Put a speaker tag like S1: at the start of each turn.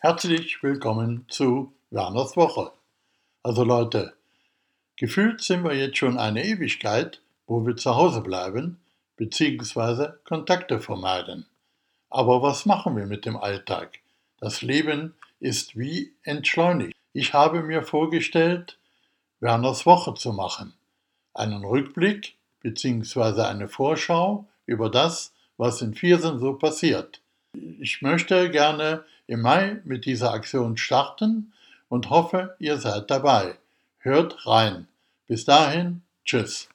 S1: Herzlich willkommen zu Werners Woche. Also Leute, gefühlt sind wir jetzt schon eine Ewigkeit, wo wir zu Hause bleiben bzw. Kontakte vermeiden. Aber was machen wir mit dem Alltag? Das Leben ist wie entschleunigt. Ich habe mir vorgestellt, Werners Woche zu machen. Einen Rückblick bzw. eine Vorschau über das, was in Viersen so passiert. Ich möchte gerne im Mai mit dieser Aktion starten und hoffe, ihr seid dabei. Hört rein. Bis dahin, tschüss.